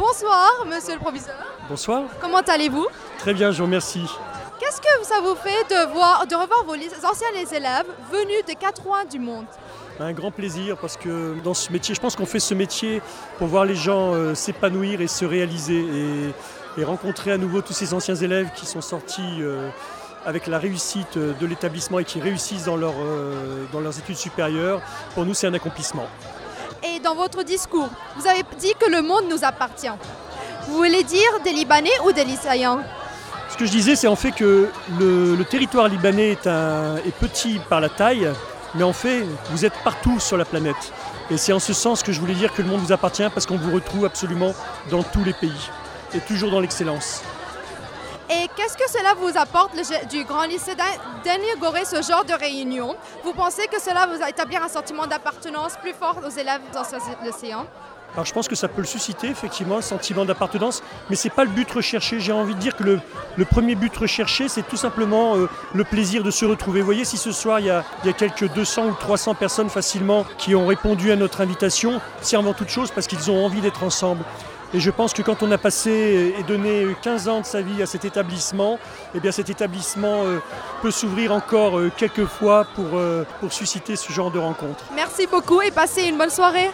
Bonsoir, monsieur le proviseur. Bonsoir. Comment allez-vous? Très bien, je vous remercie. Qu'est-ce que ça vous fait de, voir, de revoir vos anciens élèves venus de quatre coins du monde? Un grand plaisir parce que dans ce métier, je pense qu'on fait ce métier pour voir les gens euh, s'épanouir et se réaliser et, rencontrer à nouveau tous ces anciens élèves qui sont sortis euh, avec la réussite euh, de l'établissement et qui réussissent dans, leur, dans leurs études supérieures. Pour nous, c'est un accomplissement. Dans votre discours, vous avez dit que le monde nous appartient. Vous voulez dire des Libanais ou des Lycéens Ce que je disais, c'est en fait que le, territoire libanais est petit par la taille, mais en fait, vous êtes partout sur la planète. Et c'est en ce sens que je voulais dire que le monde vous appartient parce qu'on vous retrouve absolument dans tous les pays et toujours dans l'excellence. Et qu'est-ce que cela vous apporte du Grand Lycée d'inaugurer ce genre de réunion? Vous pensez que cela vous a établir un sentiment d'appartenance plus fort aux élèves dans l'océan alors je pense que ça peut le susciter, effectivement, le sentiment d'appartenance, mais ce n'est pas le but recherché. J'ai envie de dire que le, premier but recherché, c'est tout simplement euh, le plaisir de se retrouver. Vous voyez, si ce soir, il y, a, quelques 200 ou 300 personnes facilement qui ont répondu à notre invitation, c'est avant toute chose parce qu'ils ont envie d'être ensemble. Et je pense que quand on a passé et donné 15 ans de sa vie à cet établissement, eh cet établissement euh, peut s'ouvrir encore euh, quelques fois pour, pour susciter ce genre de rencontres. Merci beaucoup et passez une bonne soirée.